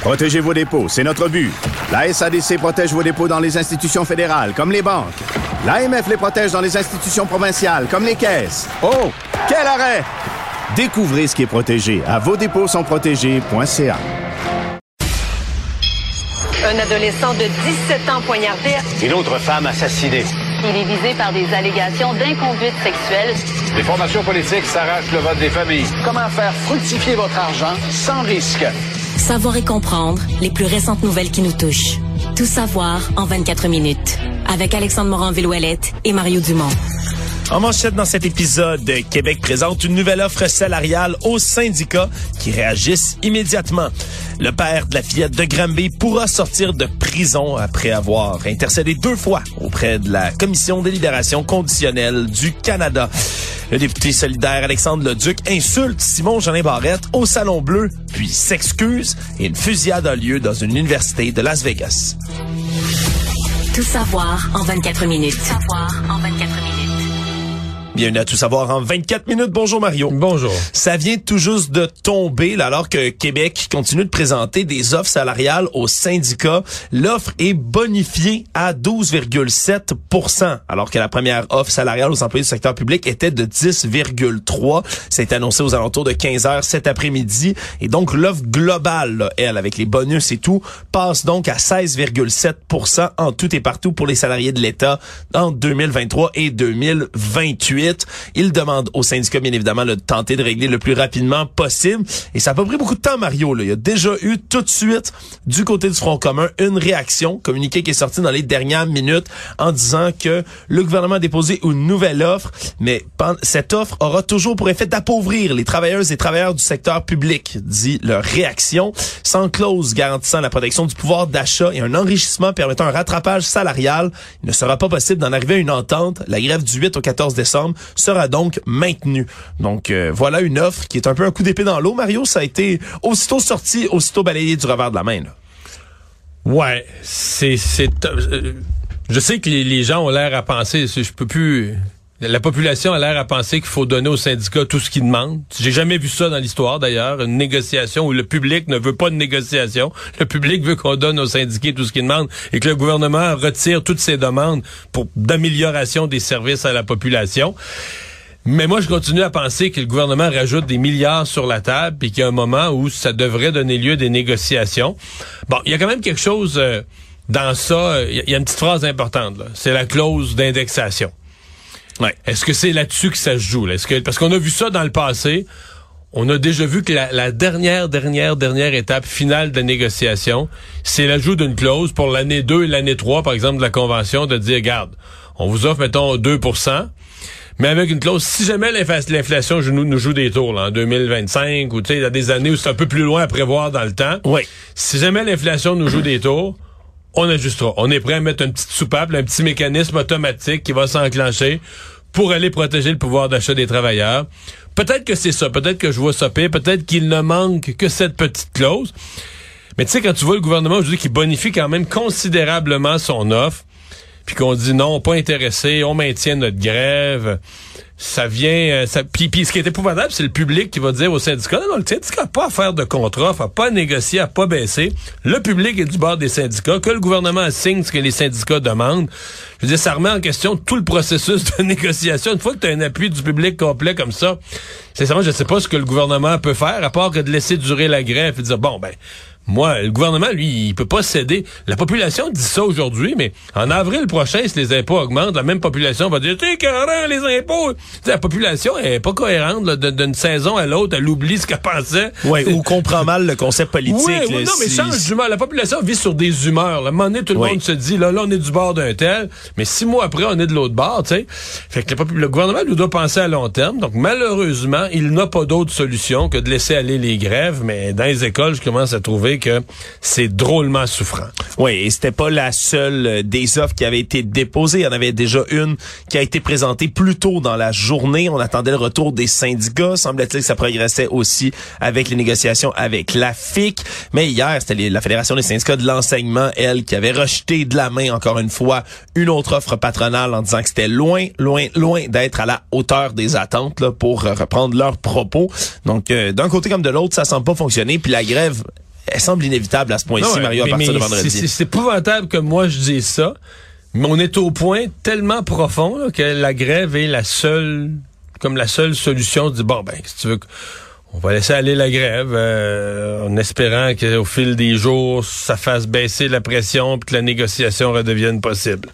Protégez vos dépôts, c'est notre but. La SADC protège vos dépôts dans les institutions fédérales, comme les banques. L'AMF les protège dans les institutions provinciales, comme les caisses. Oh, quel arrêt! Découvrez ce qui est protégé à vos dépôts sont protégés.ca. Un adolescent de 17 ans poignardé. Une autre femme assassinée. Il est visé par des allégations d'inconduite sexuelle. Les formations politiques s'arrachent le vote des familles. Comment faire fructifier votre argent sans risque? Savoir et comprendre les plus récentes nouvelles qui nous touchent. Tout savoir en 24 minutes. Avec Alexandre Morin-Villouellette et Mario Dumont. En manchette dans cet épisode, Québec présente une nouvelle offre salariale aux syndicats qui réagissent immédiatement. Le père de la fillette de Granby pourra sortir de prison après avoir intercédé deux fois auprès de la Commission des libérations conditionnelles du Canada. Le député solidaire Alexandre Leduc insulte Simon Jeanin Barrette au Salon Bleu, puis s'excuse et une fusillade a lieu dans une université de Las Vegas. Tout savoir en 24 minutes. Tout savoir en 24 minutes. Bienvenue à Tout savoir en 24 minutes. Bonjour Mario. Bonjour. Ça vient tout juste de tomber là, alors que Québec continue de présenter des offres salariales aux syndicats. L'offre est bonifiée à 12,7% alors que la première offre salariale aux employés du secteur public était de 10,3. C'est annoncé aux alentours de 15 heures cet après-midi. Et donc l'offre globale, là, elle, avec les bonus et tout, passe donc à 16,7% en tout et partout pour les salariés de l'État en 2023 et 2028. Il demande aux syndicats, bien évidemment, de tenter de régler le plus rapidement possible. Et ça n'a pas pris beaucoup de temps, Mario. Là. Il y a déjà eu tout de suite, du côté du Front commun, une réaction, communiqué qui est sorti dans les dernières minutes en disant que le gouvernement a déposé une nouvelle offre, mais cette offre aura toujours pour effet d'appauvrir les travailleuses et travailleurs du secteur public, dit leur réaction, sans clause garantissant la protection du pouvoir d'achat et un enrichissement permettant un rattrapage salarial. Il ne sera pas possible d'en arriver à une entente. La grève du 8 au 14 décembre sera donc maintenu. Donc euh, voilà une offre qui est un peu un coup d'épée dans l'eau. Mario, ça a été aussitôt sorti, aussitôt balayé du revers de la main. Ouais, c'est c'est euh, je sais que les, les gens ont l'air à penser, je peux plus la population a l'air à penser qu'il faut donner aux syndicats tout ce qu'ils demandent. J'ai jamais vu ça dans l'histoire d'ailleurs, une négociation où le public ne veut pas de négociation. Le public veut qu'on donne aux syndicats tout ce qu'ils demandent et que le gouvernement retire toutes ses demandes pour d'amélioration des services à la population. Mais moi, je continue à penser que le gouvernement rajoute des milliards sur la table et qu'il y a un moment où ça devrait donner lieu à des négociations. Bon, il y a quand même quelque chose euh, dans ça. Il y, a une petite phrase importante. C'est la clause d'indexation. Ouais. Est-ce que c'est là-dessus que ça se joue? Là? Est-ce que, parce qu'on a vu ça dans le passé. On a déjà vu que la, la dernière, dernière, dernière étape finale de la négociation, c'est l'ajout d'une clause pour l'année 2 et l'année 3, par exemple, de la Convention, de dire, regarde, on vous offre, mettons, 2% mais avec une clause, si jamais l'inflation nous, nous joue des tours là, en 2025, ou tu sais, il y a des années où c'est un peu plus loin à prévoir dans le temps, oui. si jamais l'inflation nous joue des tours, on ajustera. On est prêt à mettre une petite soupape, un petit mécanisme automatique qui va s'enclencher pour aller protéger le pouvoir d'achat des travailleurs. Peut-être que c'est ça, peut-être que je vois ça pire, peut-être qu'il ne manque que cette petite clause. Mais tu sais, quand tu vois le gouvernement aujourd'hui qui bonifie quand même considérablement son offre, puis qu'on dit non, pas intéressé, on maintient notre grève, ça vient... Euh, ça, puis, puis ce qui est épouvantable, c'est le public qui va dire au syndicat, non, non, le syndicat n'a pas à faire de contrat, n'a pas à négocier, n'a pas baisser. Le public est du bord des syndicats, que le gouvernement signe ce que les syndicats demandent. Je veux dire, ça remet en question tout le processus de négociation. Une fois que tu as un appui du public complet comme ça, sincèrement, je ne sais pas ce que le gouvernement peut faire, à part que de laisser durer la grève et dire, bon, ben moi, le gouvernement, lui, il peut pas céder. La population dit ça aujourd'hui, mais en avril prochain, si les impôts augmentent, la même population va dire, t'es carré, les impôts, la population est pas cohérente d'une saison à l'autre, elle oublie ce qu'elle pensait. Ouais, ou comprend mal le concept politique. Oui, non, mais change d'humeur. La population vit sur des humeurs. Là. À un moment donné, tout le monde se dit, là, là, on est du bord d'un tel, mais six mois après, on est de l'autre bord, tu sais. Fait que le, gouvernement nous doit penser à long terme. Donc, malheureusement, il n'a pas d'autre solution que de laisser aller les grèves, mais dans les écoles, je commence à trouver que c'est drôlement souffrant. Oui, et c'était pas la seule euh, des offres qui avait été déposée. Il y en avait déjà une qui a été présentée plus tôt dans la journée. On attendait le retour des syndicats. Semble-t-il que ça progressait aussi avec les négociations avec la FIC. Mais hier, c'était la Fédération des syndicats de l'enseignement, elle, qui avait rejeté de la main, encore une fois, une autre offre patronale en disant que c'était loin, loin, loin d'être à la hauteur des attentes là, pour euh, reprendre leurs propos. Donc, euh, d'un côté comme de l'autre, ça semble pas fonctionner. Puis la grève, elle semble inévitable à ce point-ci, Mario, à partir de vendredi. C'est épouvantable que moi je dise ça, mais on est au point tellement profond que la grève est la seule, comme la seule solution. De dire, bon, ben, si tu veux... On va laisser aller la grève euh, en espérant qu'au fil des jours, ça fasse baisser la pression et que la négociation redevienne possible.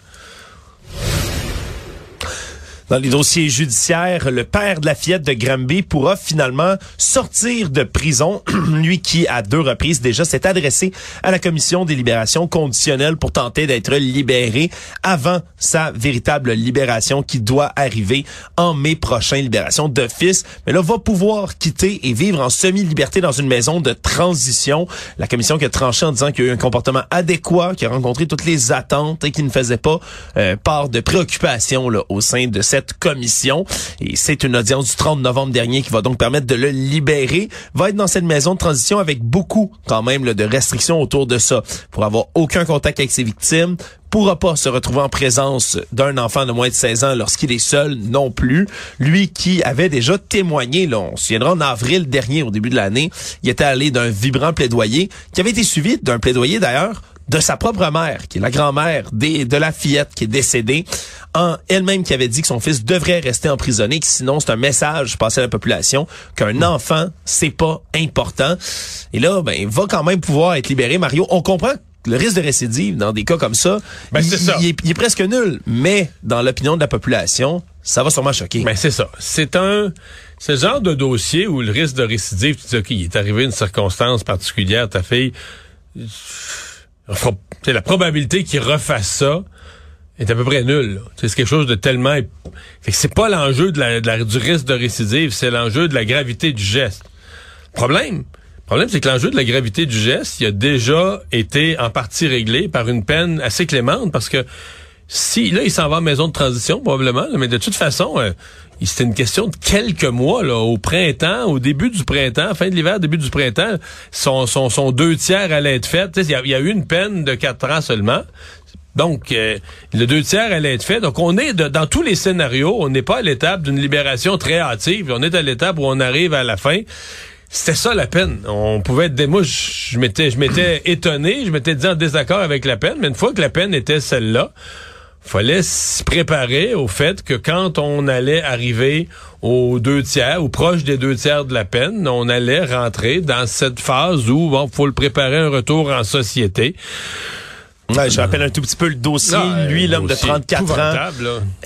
Dans les dossiers judiciaires, le père de la fillette de Granby pourra finalement sortir de prison. Lui qui, à deux reprises déjà, s'est adressé à la commission des libérations conditionnelles pour tenter d'être libéré avant sa véritable libération qui doit arriver en mai prochain, libération d'office. Mais là, va pouvoir quitter et vivre en semi-liberté dans une maison de transition. La commission qui a tranché en disant qu'il y a eu un comportement adéquat, qui a rencontré toutes les attentes et qui ne faisait pas euh, part de préoccupation là, au sein de cette commission. Et c'est une audience du 30 novembre dernier qui va donc permettre de le libérer. Va être dans cette maison de transition avec beaucoup quand même de restrictions autour de ça. Pour avoir aucun contact avec ses victimes, pourra pas se retrouver en présence d'un enfant de moins de 16 ans lorsqu'il est seul non plus. Lui qui avait déjà témoigné, là, on se souviendra en avril dernier, au début de l'année, il était allé d'un vibrant plaidoyer qui avait été suivi d'un plaidoyer d'ailleurs de sa propre mère, qui est la grand-mère de la fillette qui est décédée, en elle-même qui avait dit que son fils devrait rester emprisonné, que sinon c'est un message passé à la population qu'un enfant c'est pas important. Et là, ben, il va quand même pouvoir être libéré. Mario, on comprend le risque de récidive dans des cas comme ça, ben, il, ça. Il, est, presque nul. Mais dans l'opinion de la population, ça va sûrement choquer. Ben c'est ça. C'est un ce genre de dossier où le risque de récidive, tu dis ok, il est arrivé une circonstance particulière, ta fille la probabilité qu'il refasse ça est à peu près nulle. C'est quelque chose de tellement... c'est pas l'enjeu de la, du risque de récidive, c'est l'enjeu de la gravité du geste. Problème, problème, c'est que l'enjeu de la gravité du geste, il a déjà été en partie réglé par une peine assez clémente, parce que si là, il s'en va en maison de transition, probablement, mais de toute façon, euh, c'était une question de quelques mois, là, au printemps, au début du printemps, fin de l'hiver, début du printemps, son, son, son deux tiers allait être fait. Il y, a eu une peine de quatre ans seulement. Donc, euh, le deux tiers allait être fait. Donc, on est dans tous les scénarios, on n'est pas à l'étape d'une libération très hâtive. On est à l'étape où on arrive à la fin. C'était ça la peine. On pouvait être des... Moi, je m'étais, je m'étais étonné, je m'étais dit en désaccord avec la peine, mais une fois que la peine était celle-là, fallait se préparer au fait que quand on allait arriver aux deux tiers ou proche des deux tiers de la peine, on allait rentrer dans cette phase où bon, faut le préparer un retour en société. Ouais, je rappelle un tout petit peu le dossier. Ah, Lui, l'homme de 34 ans,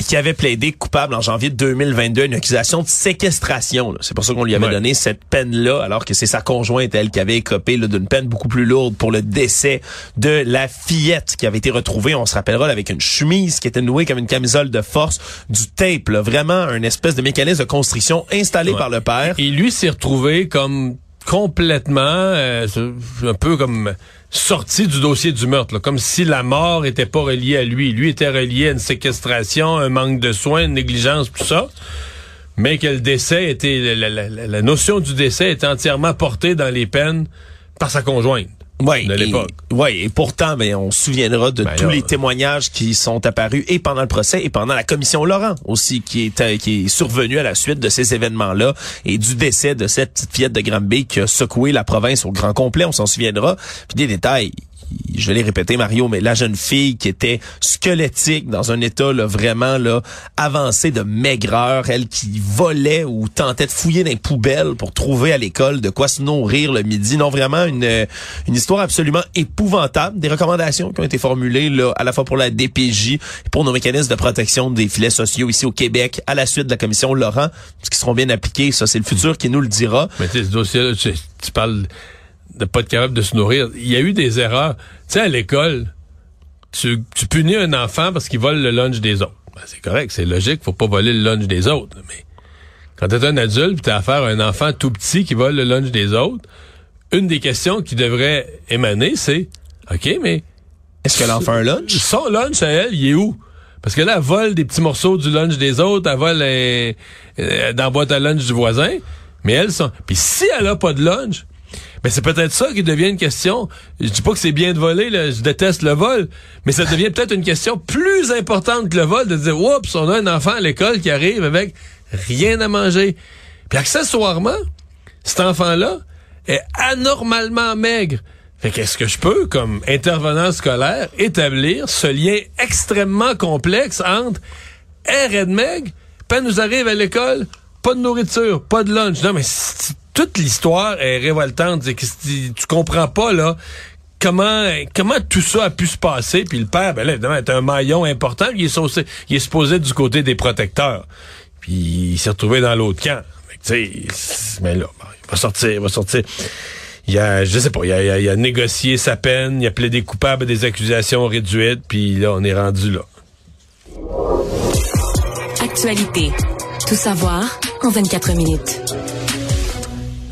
qui avait plaidé coupable en janvier 2022 une accusation de séquestration. C'est pour ça qu'on lui avait donné cette peine-là, alors que c'est sa conjointe, elle, qui avait écopé d'une peine beaucoup plus lourde pour le décès de la fillette qui avait été retrouvée, on se rappellera, avec une chemise qui était nouée comme une camisole de force, du tape, vraiment une espèce de mécanisme de construction installé par le père. Et lui s'est retrouvé comme complètement, euh, un peu comme sorti du dossier du meurtre, comme si la mort était pas reliée à lui. Lui était relié à une séquestration, un manque de soins, une négligence, tout ça. Mais que le décès était, la, la notion du décès était entièrement portée dans les peines par sa conjointe de l'époque. Oui, et pourtant, ben, on se souviendra de ben tous les témoignages qui sont apparus et pendant le procès et pendant la commission Laurent aussi, qui est, euh, qui est survenue à la suite de ces événements-là et du décès de cette petite fillette de Granby qui a secoué la province au grand complet, on s'en souviendra. Puis des détails je l'ai répété Mario, mais la jeune fille qui était squelettique dans un état là, vraiment là avancé de maigreur, elle qui volait ou tentait de fouiller dans les poubelles pour trouver à l'école de quoi se nourrir le midi. Non, vraiment une une histoire absolument épouvantable. Des recommandations qui ont été formulées là à la fois pour la DPJ et pour nos mécanismes de protection des filets sociaux ici au Québec à la suite de la commission Laurent, ce qui seront bien appliqués. Ça, c'est le futur qui nous le dira. Mais ce dossier-là, tu parles de pas être capable de se nourrir. Il y a eu des erreurs. Tu sais, à l'école, tu, tu punis un enfant parce qu'il vole le lunch des autres. Ben, c'est correct, c'est logique, faut pas voler le lunch des autres. Mais quand t'es un adulte, tu as affaire à un enfant tout petit qui vole le lunch des autres, une des questions qui devrait émaner, c'est OK, mais est-ce qu'elle en fait un lunch? Son lunch à elle, il est où? Parce que là, elle vole des petits morceaux du lunch des autres, elle vole euh, euh, dans la boîte à lunch du voisin, mais elle, sont... Puis si elle a pas de lunch, mais c'est peut-être ça qui devient une question. Je dis pas que c'est bien de voler, là, je déteste le vol, mais ça devient peut-être une question plus importante que le vol de dire, oups, on a un enfant à l'école qui arrive avec rien à manger. Puis accessoirement, cet enfant-là est anormalement maigre. Fait qu'est-ce que je peux, comme intervenant scolaire, établir ce lien extrêmement complexe entre air et maigre, puis nous arrive à l'école, pas de nourriture, pas de lunch. Non, mais toute l'histoire est révoltante. Tu, comprends pas, là, comment comment tout ça a pu se passer? Puis le père, ben là, évidemment, est un maillon important. Il est, il est supposé du côté des protecteurs. Puis il s'est retrouvé dans l'autre camp. Mais là, il va sortir, il va sortir. Il a, je sais pas, il a, il a, négocié sa peine, il a plaidé coupable à des accusations réduites, puis là, on est rendu là. Actualité. Tout savoir en 24 minutes.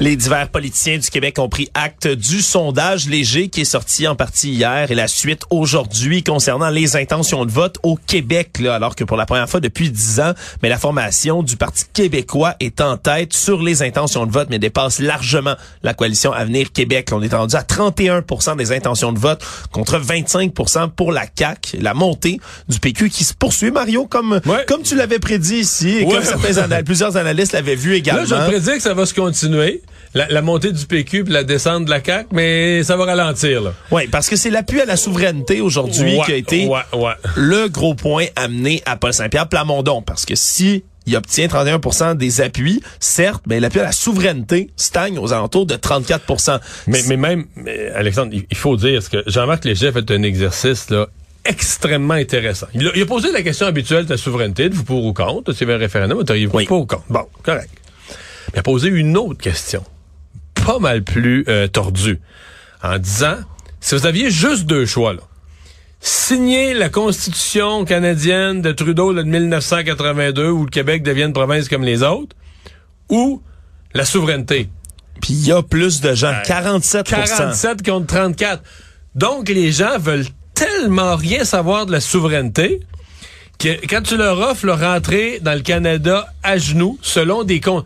Les divers politiciens du Québec ont pris acte du sondage léger qui est sorti en partie hier et la suite aujourd'hui concernant les intentions de vote au Québec, là, alors que pour la première fois depuis dix ans, mais la formation du Parti québécois est en tête sur les intentions de vote, mais dépasse largement la coalition Avenir Québec. On est rendu à 31% des intentions de vote contre 25% pour la CAQ. La montée du PQ qui se poursuit, Mario, comme, comme tu l'avais prédit ici et comme certains plusieurs analystes l'avaient vu également. Là, je prédis que ça va se continuer la, montée du PQ puis la descente de la CAQ, mais ça va ralentir. Là. Oui, parce que c'est l'appui à la souveraineté aujourd'hui qui a été le gros point amené à Paul Saint-Pierre Plamondon. Parce que si il obtient 31% des appuis. Certes, mais l'appui à la souveraineté stagne aux alentours de 34 Mais, mais même, Alexandre, il faut dire que Jean-Marc Léger fait un exercice là, extrêmement intéressant. Il a, posé la question habituelle de la souveraineté, de vous pour ou contre, c'est un référendum, vous oui. pour ou contre. Bon, correct. Il a posé une autre question pas mal plus euh, tordu en disant, si vous aviez juste deux choix, là, signer la Constitution canadienne de Trudeau de 1982 où le Québec devienne province comme les autres, ou la souveraineté. Puis il y a plus de gens, 47 47 contre 34. Donc les gens veulent tellement rien savoir de la souveraineté que quand tu leur offres leur rentrer dans le Canada à genoux, selon des comptes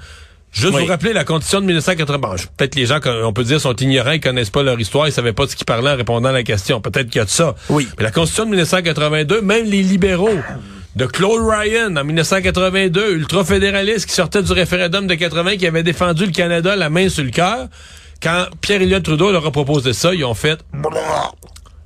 Juste vous rappeler la condition de 1980. Peut-être les gens, on peut dire, sont ignorants, ils connaissent pas leur histoire, ils savaient pas de ce qu'ils parlaient en répondant à la question. Peut-être qu'il y a de ça. Oui. Mais la constitution de 1982, même les libéraux de Claude Ryan en 1982, ultra-fédéraliste qui sortait du référendum de 80, qui avait défendu le Canada la main sur le cœur, quand Pierre-Éliott Trudeau leur a proposé ça, ils ont fait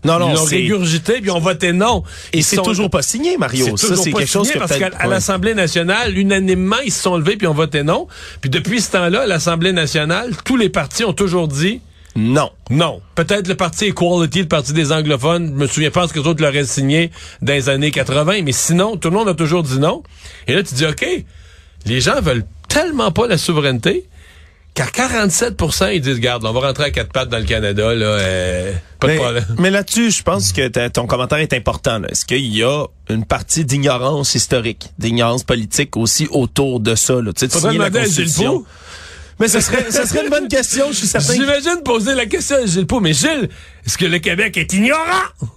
non, non, ils l'ont régurgité puis on voté non. Et c'est toujours pas signé, Mario. Ça, c'est quelque chose que parce qu'à l'Assemblée nationale, unanimement, ils se sont levés puis ont voté non. Puis depuis ce temps-là, l'Assemblée nationale, tous les partis ont toujours dit non. Non. Peut-être le parti Equality, le parti des anglophones, je me souviens pas ce que les autres l'auraient signé dans les années 80, mais sinon, tout le monde a toujours dit non. Et là, tu dis, OK, les gens veulent tellement pas la souveraineté car 47 ils disent, garde, on va rentrer à quatre pattes dans le Canada, là, euh, pas mais, de problème. Mais là-dessus, je pense que ton commentaire est important. Est-ce qu'il y a une partie d'ignorance historique, d'ignorance politique aussi autour de ça? Là, tu sais, demander à Gilles mais ce serait, ce serait une bonne question, je suis certain. J'imagine poser la question à Gilles Pau. Mais Gilles, est-ce que le Québec est ignorant?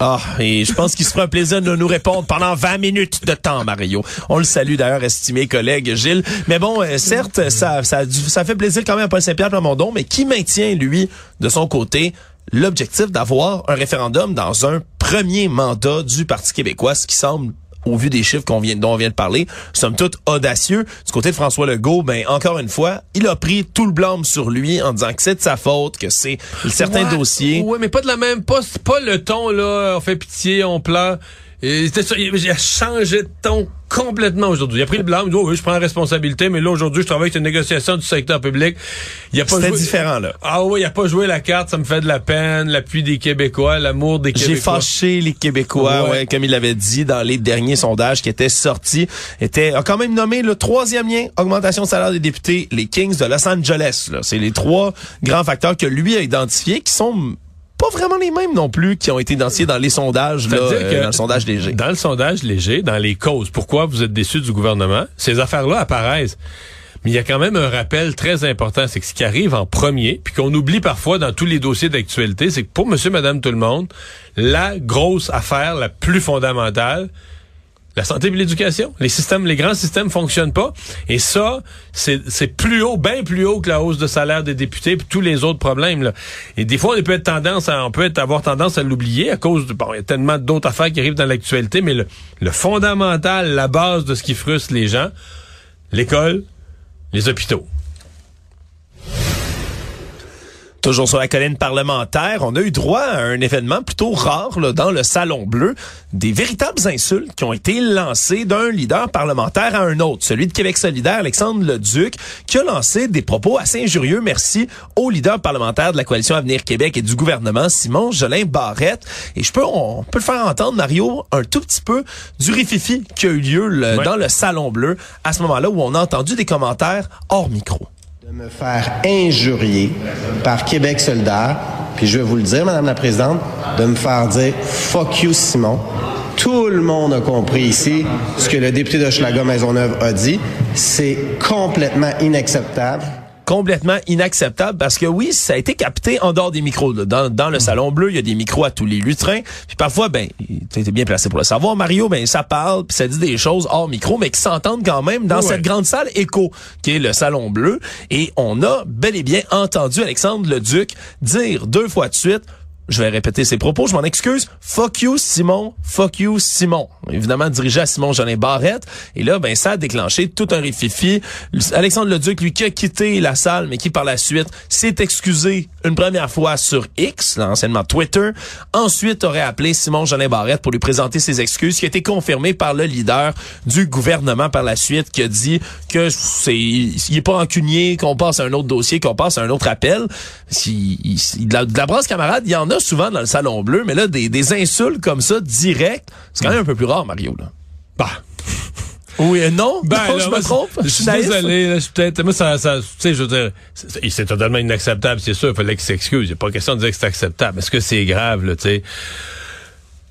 Ah, et je pense qu'il se fera un plaisir de nous répondre pendant 20 minutes de temps, Mario. On le salue d'ailleurs, estimé collègue Gilles. Mais bon, euh, certes, ça, ça, ça fait plaisir quand même à Paul Saint-Pierre Plamondon, mais qui maintient, lui, de son côté, l'objectif d'avoir un référendum dans un premier mandat du Parti québécois, ce qui semble au vu des chiffres qu'on vient, dont on vient de parler, somme toute audacieux. Du côté de François Legault, ben encore une fois, il a pris tout le blâme sur lui en disant que c'est de sa faute, que c'est certains Ouais, dossiers. Ouais, mais pas de la même, pas, pas le ton, là, on fait pitié, on pleure. Et ça, il a changé de ton complètement aujourd'hui. Il a pris le blâme, il dit, oh oui, je prends la responsabilité, mais là, aujourd'hui, je travaille avec une négociation du secteur public. Il a pas C'était joué- différent, là. Ah oui, il a pas joué la carte, ça me fait de la peine, l'appui des Québécois, l'amour des J'ai Québécois. fâché les Québécois, Ouais. ouais. comme il l'avait dit dans les derniers sondages qui étaient sortis, était a quand même nommé le troisième lien, augmentation de salaire des députés, les Kings de Los Angeles. là. C'est les trois grands facteurs que lui a identifiés qui sont pas vraiment les mêmes non plus qui ont été identifiés dans les sondages, là, euh, dans le sondage léger. Dans le sondage léger, dans les causes, pourquoi vous êtes déçus du gouvernement, ces affaires-là apparaissent. Mais il y a quand même un rappel très important, c'est que ce qui arrive en premier, puis qu'on oublie parfois dans tous les dossiers d'actualité, c'est que pour monsieur, madame, tout le monde, la grosse affaire la plus fondamentale, la santé et l'éducation. Les systèmes, les grands systèmes fonctionnent pas. Et ça, c'est plus haut, bien plus haut que la hausse de salaire des députés puis tous les autres problèmes. Là. Et des fois, on peut être tendance à, on peut avoir tendance à l'oublier à cause de, bon, il y a tellement d'autres affaires qui arrivent dans l'actualité, mais le, le fondamental, la base de ce qui frustre les gens, l'école, les hôpitaux. Toujours sur la colline parlementaire, on a eu droit à un événement plutôt rare là, dans le Salon Bleu, des véritables insultes qui ont été lancées d'un leader parlementaire à un autre, celui de Québec solidaire, Alexandre Leduc, qui a lancé des propos assez injurieux, merci, au leader parlementaire de la coalition Avenir Québec et du gouvernement, Simon Jolin Barrette. Et je peux, on peut le faire entendre, Mario, un tout petit peu du rififi qui a eu lieu le- Ouais. dans le Salon Bleu, à ce moment-là où on a entendu des commentaires hors micro. De me faire injurier par Québec solidaire, puis je vais vous le dire, Madame la Présidente, de me faire dire fuck you Simon. Tout le monde a compris ici ce que le député de Schlager Maisonneuve a dit. C'est complètement inacceptable. Complètement inacceptable parce que oui, ça a été capté en dehors des micros. là. Dans, dans le salon bleu, il y a des micros à tous les lutrins. Puis parfois, ben, tu été bien placé pour le savoir, Mario, ben ça parle, puis ça dit des choses hors micro, mais qui s'entendent quand même dans cette grande salle écho qui est le salon bleu. Et on a bel et bien entendu Alexandre Leduc dire deux fois de suite. Je vais répéter ses propos, je m'en excuse. Fuck you, Simon. Fuck you, Simon. Évidemment, dirigé à Simon Jolin Barrette. Et là, ben, ça a déclenché tout un rififi. Alexandre Leduc, lui, qui a quitté la salle, mais qui, par la suite, s'est excusé une première fois sur X, là, anciennement Twitter. Ensuite, aurait appelé Simon Jolin Barrette pour lui présenter ses excuses, qui a été confirmé par le leader du gouvernement par la suite, qui a dit que c'est, il est pas rancunier, qu'on passe à un autre dossier, qu'on passe à un autre appel. Si, de, de la brasse camarade, il y en a souvent dans le salon bleu, mais là, des, des insultes comme ça, direct, c'est quand même un peu plus rare, Mario, là. Bah. Oui, non, Ben, non, je me trompe? Je suis désolé, là, je suis peut-être, moi, ça, ça, tu sais, je veux dire, c'est totalement inacceptable, c'est sûr, il fallait qu'il s'excuse. Il a pas question de dire que c'est acceptable. Est-ce que c'est grave, là, tu sais?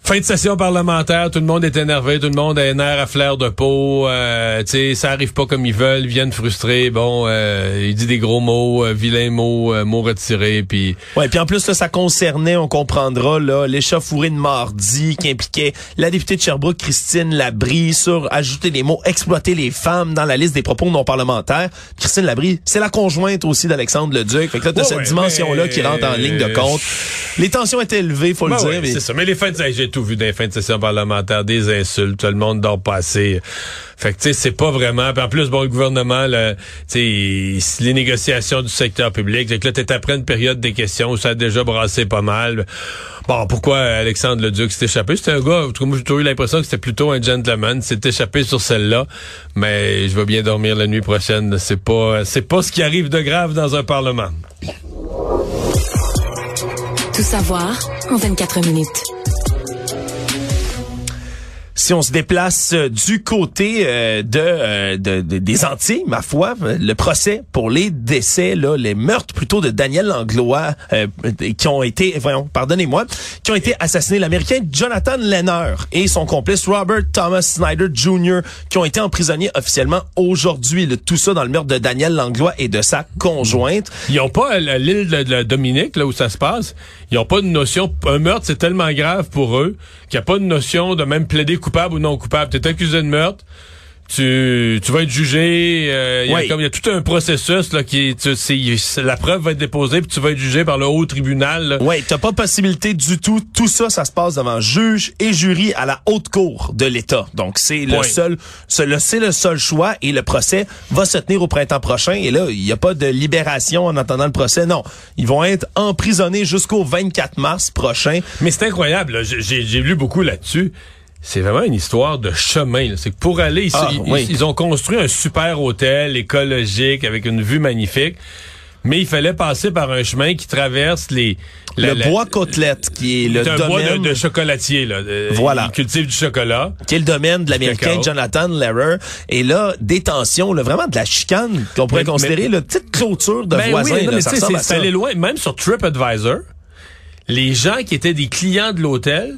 Fin de session parlementaire, tout le monde est énervé, tout le monde a un air à fleur de peau, euh, tu sais, ça arrive pas comme ils veulent, ils viennent frustrés, bon, euh, il dit des gros mots, euh, vilains mots, euh, mots retirés, puis Ouais, puis en plus là, ça concernait, on comprendra là, l'échauffourée de mardi qui impliquait la députée de Sherbrooke Christine Labrie sur ajouter les mots exploiter les femmes dans la liste des propos non parlementaires. Christine Labrie, c'est la conjointe aussi d'Alexandre Leduc. Fait que là, t'as Ouais, cette ouais, dimension là mais- qui rentre en ligne de compte. Les tensions étaient élevées, faut Ben le dire. ouais, mais- c'est ça. Mais les tout vu les fins de session parlementaire, des insultes, tout le monde dort pas. Fait que tu sais, c'est pas vraiment. Puis en plus, bon, le gouvernement, les négociations du secteur public, c'est que là, t'es après une période des questions où ça a déjà brassé pas mal. Bon, pourquoi Alexandre Leduc s'est échappé? C'était un gars, tout moi, j'ai toujours eu l'impression que c'était plutôt un gentleman. S'est échappé sur celle-là. Mais je vais bien dormir la nuit prochaine. C'est pas, c'est pas ce qui arrive de grave dans un parlement. Tout savoir en 24 minutes. Si on se déplace euh, du côté euh, de, euh, de- de- des Antilles, ma foi, euh, le procès pour les décès, là, les meurtres plutôt de Daniel Langlois, euh, qui ont été, voyons, pardonnez-moi, qui ont été assassinés, l'Américain Jonathan Lenner et son complice Robert Thomas Snyder Jr., qui ont été emprisonnés officiellement aujourd'hui. Tout ça dans le meurtre de Daniel Langlois et de sa conjointe. Ils ont pas, l'île de, la Dominique, là où ça se passe, ils ont pas de notion, un meurtre c'est tellement grave pour eux qu'il n'y a pas de notion de même plaider coupable ou non coupable. T'es accusé de meurtre, tu, tu vas être jugé. euh, Il y a Oui. comme il y a tout un processus là qui tu, la preuve va être déposée puis tu vas être jugé par le haut tribunal. Oui, t'as pas de possibilité du tout. Tout ça, ça se passe devant juge et jury à la haute cour de l'État. Donc, c'est le seul, c'est le, le seul choix et le procès va se tenir au printemps prochain. Et là, il n'y a pas de libération en attendant le procès. Non. Ils vont être emprisonnés jusqu'au 24 mars prochain. Mais c'est incroyable. j'ai lu beaucoup là-dessus. C'est vraiment une histoire de chemin. C'est que pour aller ici, Ah, ils, oui. ils ont construit un super hôtel écologique avec une vue magnifique. Mais il fallait passer par un chemin qui traverse les la- le la- bois côtelette, qui est le un bois domaine... de, de chocolatier là. Euh, Voilà. Ils cultivent du chocolat. qui est le domaine de l'Américain. Jonathan Lehrer. Et là, détention, là, vraiment de la chicane qu'on pourrait Mais- considérer, le petite clôture de Ben voisins. oui, non, là, mais ça ça. allé loin. Même sur TripAdvisor, les gens qui étaient des clients de l'hôtel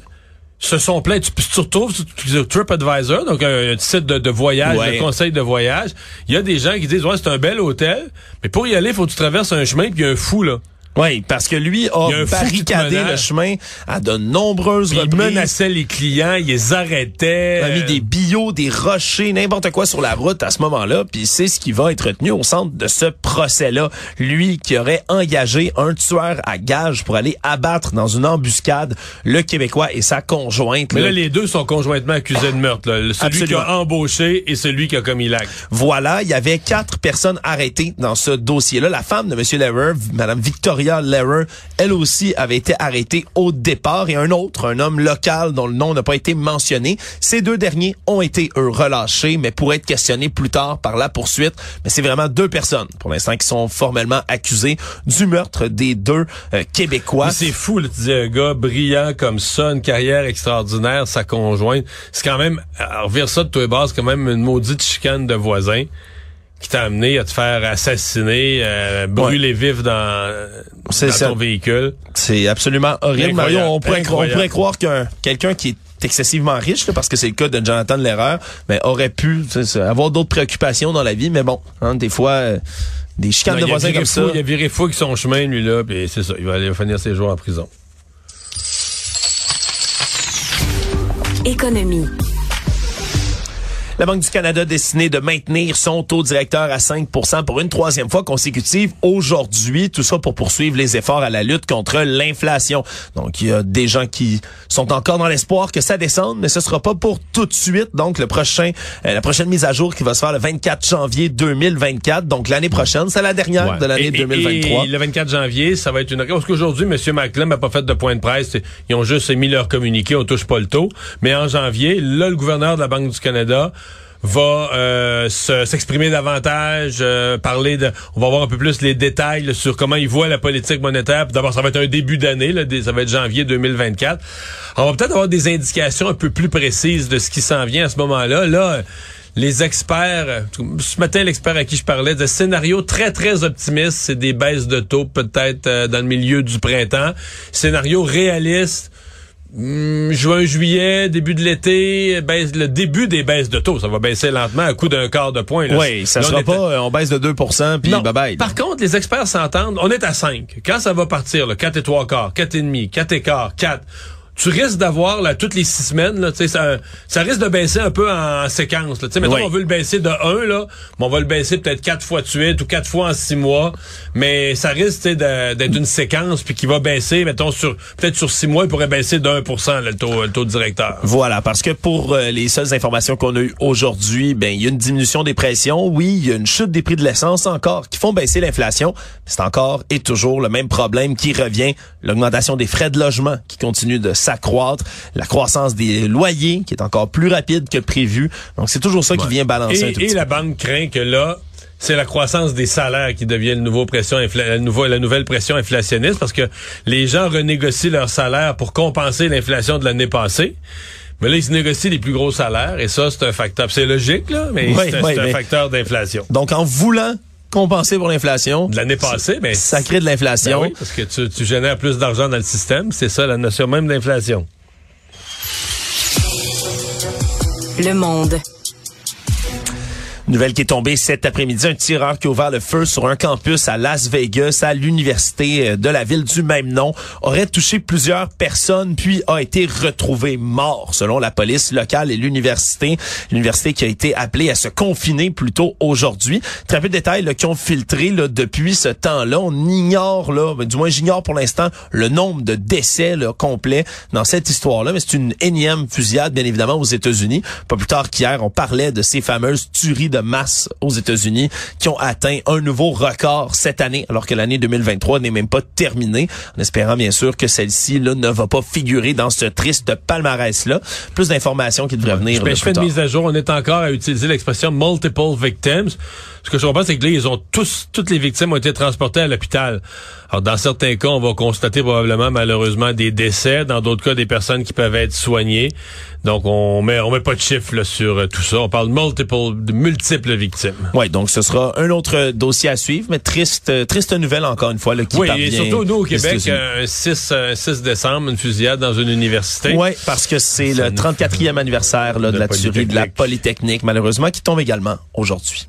se sont plaints. Tu, tu retrouves sur, TripAdvisor, donc un, un site de, de voyage, Ouais. de conseil de voyage. Il y a des gens qui disent, ouais, c'est un bel hôtel, mais pour y aller, il faut que tu traverses un chemin, puis il y a un fou, là. Oui, parce que lui a Il barricadé le chemin à de nombreuses Puis il reprises. menaçait les clients, il les arrêtait. Il a mis des billots, des rochers, n'importe quoi sur la route à ce moment-là, puis c'est ce qui va être retenu au centre de ce procès-là. Lui qui aurait engagé un tueur à gage pour aller abattre dans une embuscade le Québécois et sa conjointe. Mais là. là, les deux sont conjointement accusés de meurtre. Là. Celui Absolument. qui a embauché et celui qui a commis l'acte. Voilà, il y avait quatre personnes arrêtées dans ce dossier-là. La femme de M. Lehrer, Mme Victoria Lehrer, elle aussi avait été arrêtée au départ et un autre, un homme local dont le nom n'a pas été mentionné. Ces deux derniers ont été, relâchés, mais pourraient être questionnés plus tard par la poursuite. Mais c'est vraiment deux personnes, pour l'instant, qui sont formellement accusées du meurtre des deux euh, Québécois. C'est fou, là, tu dis un gars brillant comme ça, une carrière extraordinaire, sa conjointe. C'est quand même, à revire ça de base, c'est quand même une maudite chicane de voisins qui t'a amené à te faire assassiner, euh, brûler vif dans, dans ça. ton véhicule. C'est absolument horrible. Mario, on pourrait, on incroyable. pourrait croire qu'un quelqu'un qui est excessivement riche, là, parce que c'est le cas de Jonathan Lehrer, mais aurait pu avoir d'autres préoccupations dans la vie. Mais bon, hein, des fois, euh, des chicanes Non, de voisins comme fou, ça. Il a viré fou avec son chemin, lui, là, puis c'est ça. Il va aller finir ses jours en prison. Économie. La Banque du Canada a décidé de maintenir son taux directeur à 5% pour une troisième fois consécutive aujourd'hui. Tout ça pour poursuivre les efforts à la lutte contre l'inflation. Donc, il y a des gens qui sont encore dans l'espoir que ça descende, mais ce sera pas pour tout de suite. Donc, le prochain, euh, la prochaine mise à jour qui va se faire le 24 janvier 2024. Donc, l'année prochaine, c'est la dernière Ouais. de l'année Et- et- 2023. Et le 24 janvier, ça va être une... Parce qu'aujourd'hui, M. McClellan n'a pas fait de point de presse. Ils ont juste émis leur communiqué, on touche pas le taux. Mais en janvier, là, le gouverneur de la Banque du Canada va euh, se- s'exprimer davantage, euh, parler de... On va voir un peu plus les détails sur comment il voit la politique monétaire. D'abord, ça va être un début d'année, ça va être janvier 2024. On va peut-être avoir des indications un peu plus précises de ce qui s'en vient à ce moment-là. Là, les experts, ce matin, l'expert à qui je parlais, de scénarios très, très optimistes, c'est des baisses de taux peut-être euh, dans le milieu du printemps. Scénario réaliste, hmm, juin, juillet, début de l'été, baisse, le début des baisses de taux. Ça va baisser lentement à coup d'un quart de point. là. Oui, ça Là, on sera est- pas, on baisse de 2 puis bye bye. Par contre, les experts s'entendent. On est à 5. Quand ça va partir, là, 4 et 3 quarts, 4 et demi, 4 et quart, 4, tu risques d'avoir, là, toutes les six semaines, là, tu sais, ça, ça risque de baisser un peu en séquence, là. Tu sais, mettons, Oui. on veut le baisser de 1, là, mais on va le baisser peut-être 4 fois de suite ou 4 fois en 6 mois. Mais ça risque, tu sais, de- d'être une séquence puis qui va baisser, mettons, sur, peut-être sur 6 mois, il pourrait baisser de 1 là, le taux, le taux directeur. Voilà, parce que pour euh, les seules informations qu'on a eues aujourd'hui, ben il y a une diminution des pressions, oui, il y a une chute des prix de l'essence encore qui font baisser l'inflation. C'est encore et toujours le même problème qui revient, l'augmentation des frais de logement qui continue de s'accroître, la croissance des loyers qui est encore plus rapide que prévu. Donc c'est toujours ça qui vient balancer un Et, tout et petit la peu. banque craint que là, c'est la croissance des salaires qui devient le nouveau pression infla- la, nouveau- la nouvelle pression inflationniste parce que les gens renégocient leurs salaires pour compenser l'inflation de l'année passée. Mais là, ils se négocient les plus gros salaires et ça, c'est un facteur. C'est logique, là, mais Oui, c'est un- oui, c'est un mais- facteur d'inflation. Donc en voulant compenser pour l'inflation, De l'année passée, mais ça crée de l'inflation. Ben oui, parce que tu, tu génères plus d'argent dans le système. C'est ça la notion même d'inflation. Le monde. Nouvelle qui est tombée cet après-midi, un tireur qui a ouvert le feu sur un campus à Las Vegas, à l'université euh, de la ville du même nom, aurait touché plusieurs personnes puis a été retrouvé mort selon la police locale et l'université. L'université qui a été appelée à se confiner plus tôt aujourd'hui. Très peu de détails qui ont filtré là, depuis ce temps-là. On ignore, là, ben, du moins j'ignore pour l'instant, le nombre de décès là, complets dans cette histoire-là, mais c'est une énième fusillade, bien évidemment, aux États-Unis. Pas plus tard qu'hier, on parlait de ces fameuses tueries de masse aux États-Unis qui ont atteint un nouveau record cette année, alors que l'année 2023 n'est même pas terminée, en espérant bien sûr que celle-ci là ne va pas figurer dans ce triste palmarès-là. Plus d'informations qui devraient venir. Ben, je fais une mise à jour. On est encore à utiliser l'expression multiple victims. Ce que je comprends, c'est que là, ils ont tous, toutes les victimes ont été transportées à l'hôpital. Alors, dans certains cas, on va constater probablement, malheureusement, des décès. Dans d'autres cas, des personnes qui peuvent être soignées. Donc, on met, on met pas de chiffres là, sur euh, tout ça. On parle multiple, de multiples victimes. Oui, donc ce sera un autre dossier à suivre, mais triste, euh, triste nouvelle encore une fois. Là, qui oui, et surtout nous au Québec, euh, un 6, 6 décembre, une fusillade dans une université. Oui, parce que c'est le 34e anniversaire là, de, de la tuerie de la Polytechnique, malheureusement, qui tombe également aujourd'hui.